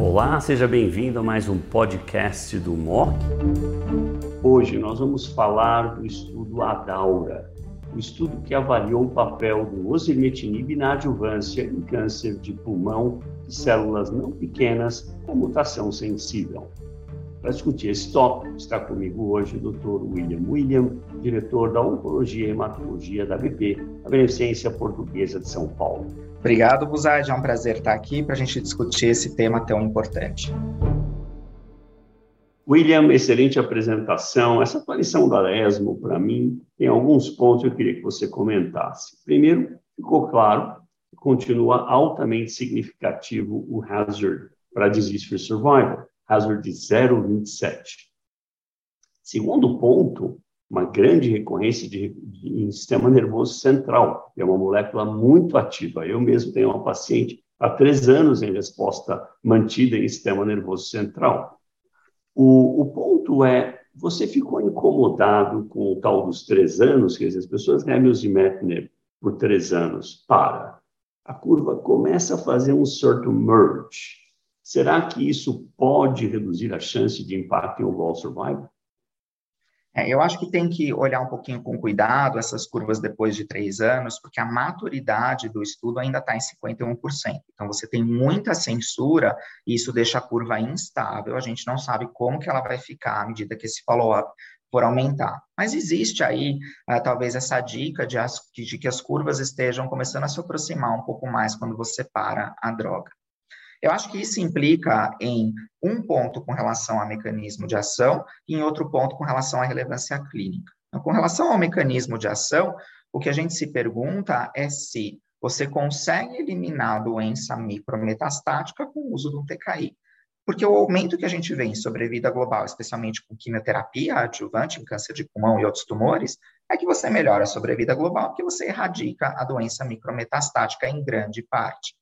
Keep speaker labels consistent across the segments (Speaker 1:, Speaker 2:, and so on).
Speaker 1: Olá, seja bem-vindo a mais um podcast do MOC. Hoje nós vamos falar do estudo ADAURA, o um estudo que avaliou o papel do osimertinib na adjuvância em câncer de pulmão de células não pequenas com mutação sensível. Para discutir esse tópico, está comigo hoje o Dr. William William, diretor da Oncologia e Hematologia da BP, a Beneficência Portuguesa de São Paulo.
Speaker 2: Obrigado, Buzad. É um prazer estar aqui para a gente discutir esse tema tão importante.
Speaker 1: William, excelente apresentação. Essa aparição da ESMO, para mim, tem alguns pontos que eu queria que você comentasse. Primeiro, ficou claro que continua altamente significativo o hazard para disease free survival hazard de 0,27. Segundo ponto, uma grande recorrência de, de, em sistema nervoso central, que é uma molécula muito ativa. Eu mesmo tenho uma paciente há três anos em resposta mantida em sistema nervoso central. O, o ponto é, você ficou incomodado com o tal dos três anos, quer dizer, as pessoas Hamilton por três anos, para. A curva começa a fazer um certo merge, Será que isso pode reduzir a chance de impacto em overall survival?
Speaker 2: É, eu acho que tem que olhar um pouquinho com cuidado essas curvas depois de três anos, porque a maturidade do estudo ainda está em 51%. Então, você tem muita censura e isso deixa a curva instável. A gente não sabe como que ela vai ficar à medida que esse follow-up for aumentar. Mas existe aí, uh, talvez, essa dica de, as, de que as curvas estejam começando a se aproximar um pouco mais quando você para a droga. Eu acho que isso implica em um ponto com relação ao mecanismo de ação e em outro ponto com relação à relevância clínica. Então, com relação ao mecanismo de ação, o que a gente se pergunta é se você consegue eliminar a doença micrometastática com o uso do TKI. Porque o aumento que a gente vê em sobrevida global, especialmente com quimioterapia adjuvante em câncer de pulmão e outros tumores, é que você melhora a sobrevida global, porque você erradica a doença micrometastática em grande parte.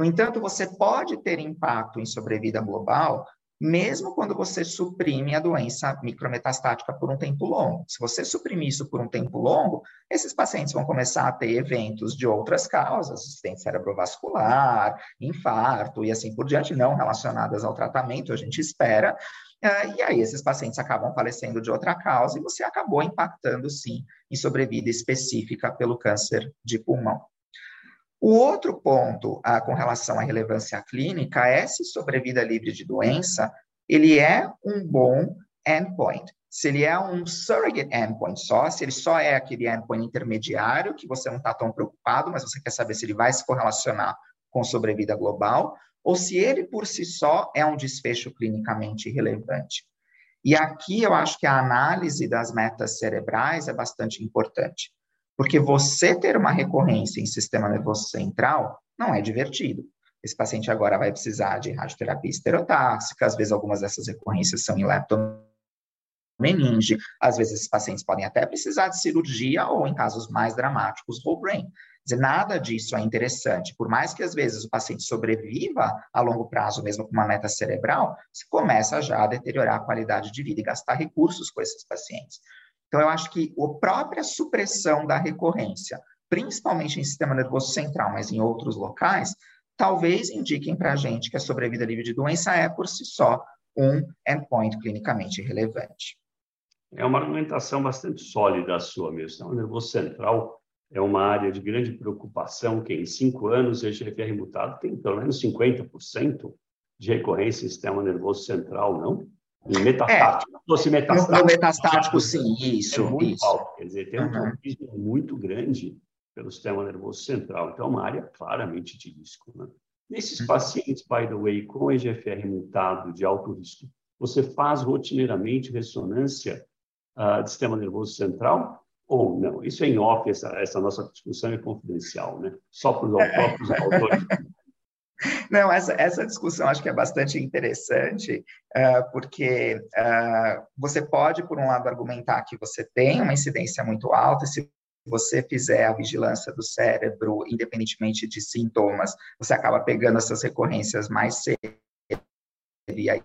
Speaker 2: No entanto, você pode ter impacto em sobrevida global mesmo quando você suprime a doença micrometastática por um tempo longo. Se você suprimir isso por um tempo longo, esses pacientes vão começar a ter eventos de outras causas, acidente cerebrovascular, infarto e assim por diante, não relacionadas ao tratamento, a gente espera. Eh, e aí esses pacientes acabam falecendo de outra causa e você acabou impactando, sim, em sobrevida específica pelo câncer de pulmão. O outro ponto ah, com relação à relevância clínica é se sobrevida livre de doença, ele é um bom endpoint. Se ele é um surrogate endpoint só, se ele só é aquele endpoint intermediário, que você não está tão preocupado, mas você quer saber se ele vai se correlacionar com sobrevida global, ou se ele por si só é um desfecho clinicamente relevante. E aqui eu acho que a análise das metas cerebrais é bastante importante. Porque você ter uma recorrência em sistema nervoso central não é divertido. Esse paciente agora vai precisar de radioterapia esterotáxica, às vezes algumas dessas recorrências são em leptomeninge, às vezes esses pacientes podem até precisar de cirurgia ou, em casos mais dramáticos, whole brain. Nada disso é interessante. Por mais que às vezes o paciente sobreviva a longo prazo, mesmo com uma meta cerebral, se começa já a deteriorar a qualidade de vida e gastar recursos com esses pacientes. Então, eu acho que a própria supressão da recorrência, principalmente em sistema nervoso central, mas em outros locais, talvez indiquem para a gente que a sobrevida livre de doença é, por si só, um endpoint clinicamente relevante.
Speaker 1: É uma argumentação bastante sólida a sua mesmo. O sistema nervoso central é uma área de grande preocupação que em cinco anos a GFR mutado tem pelo menos 50% de recorrência em sistema nervoso central, não?
Speaker 2: Metastático. É, fosse metastático. No, metastático, sim, isso.
Speaker 1: É muito
Speaker 2: isso.
Speaker 1: alto, quer dizer, tem um uhum. muito grande pelo sistema nervoso central. Então, é uma área claramente de risco. Né? Nesses uhum. pacientes, by the way, com EGFR mutado de alto risco, você faz rotineiramente ressonância uh, de sistema nervoso central ou não? Isso é em off, essa, essa nossa discussão é confidencial, né? Só para os próprios autores.
Speaker 2: Não, essa, essa discussão acho que é bastante interessante, uh, porque uh, você pode, por um lado, argumentar que você tem uma incidência muito alta, se você fizer a vigilância do cérebro, independentemente de sintomas, você acaba pegando essas recorrências mais cedo, e aí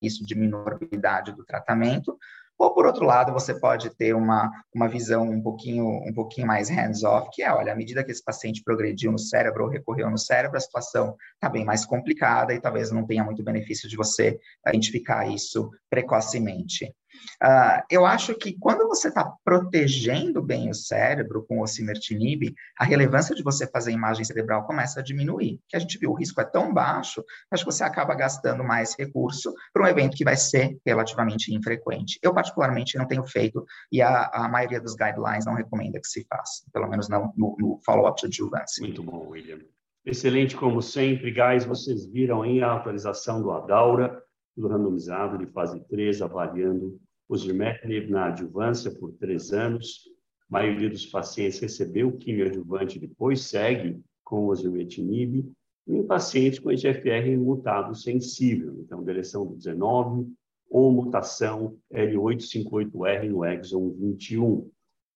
Speaker 2: isso diminui a probabilidade do tratamento, Ou, por outro lado, você pode ter uma, uma visão um pouquinho, um pouquinho mais hands-off, que é, olha, à medida que esse paciente progrediu no cérebro ou recorreu no cérebro, a situação está bem mais complicada e talvez não tenha muito benefício de você identificar isso precocemente. Uh, eu acho que quando você está protegendo bem o cérebro com o osimertinib, a relevância de você fazer imagem cerebral começa a diminuir. Que a gente viu, o risco é tão baixo, acho que você acaba gastando mais recurso para um evento que vai ser relativamente infrequente. Eu, particularmente, não tenho feito e a, a maioria dos guidelines não recomenda que se faça, pelo menos não no, no follow-up de adjuvância.
Speaker 1: Muito bom, William. Excelente, como sempre. Guys, vocês viram aí a atualização do Adaura, do randomizado de fase 3, avaliando osimertinib na adjuvância por três anos. A maioria dos pacientes recebeu quimioadjuvante e depois segue com osimertinib. E em pacientes com EGFR mutado sensível, então deleção do 19 ou mutação L858R no exon 21.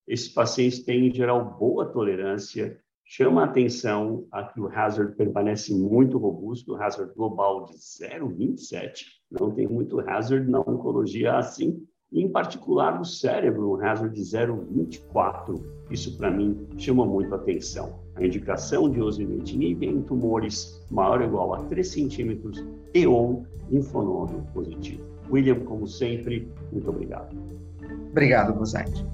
Speaker 1: Esses pacientes têm, em geral, boa tolerância chama a atenção a que o hazard permanece muito robusto, o hazard global de 0,27, não tem muito hazard na oncologia assim, em particular no cérebro, um hazard de 0,24. Isso, para mim, chama muito a atenção. A indicação de osimertinib em tumores maior ou igual a 3 centímetros e ou linfonodo positivo. William, como sempre, muito obrigado.
Speaker 2: Obrigado, Buzete.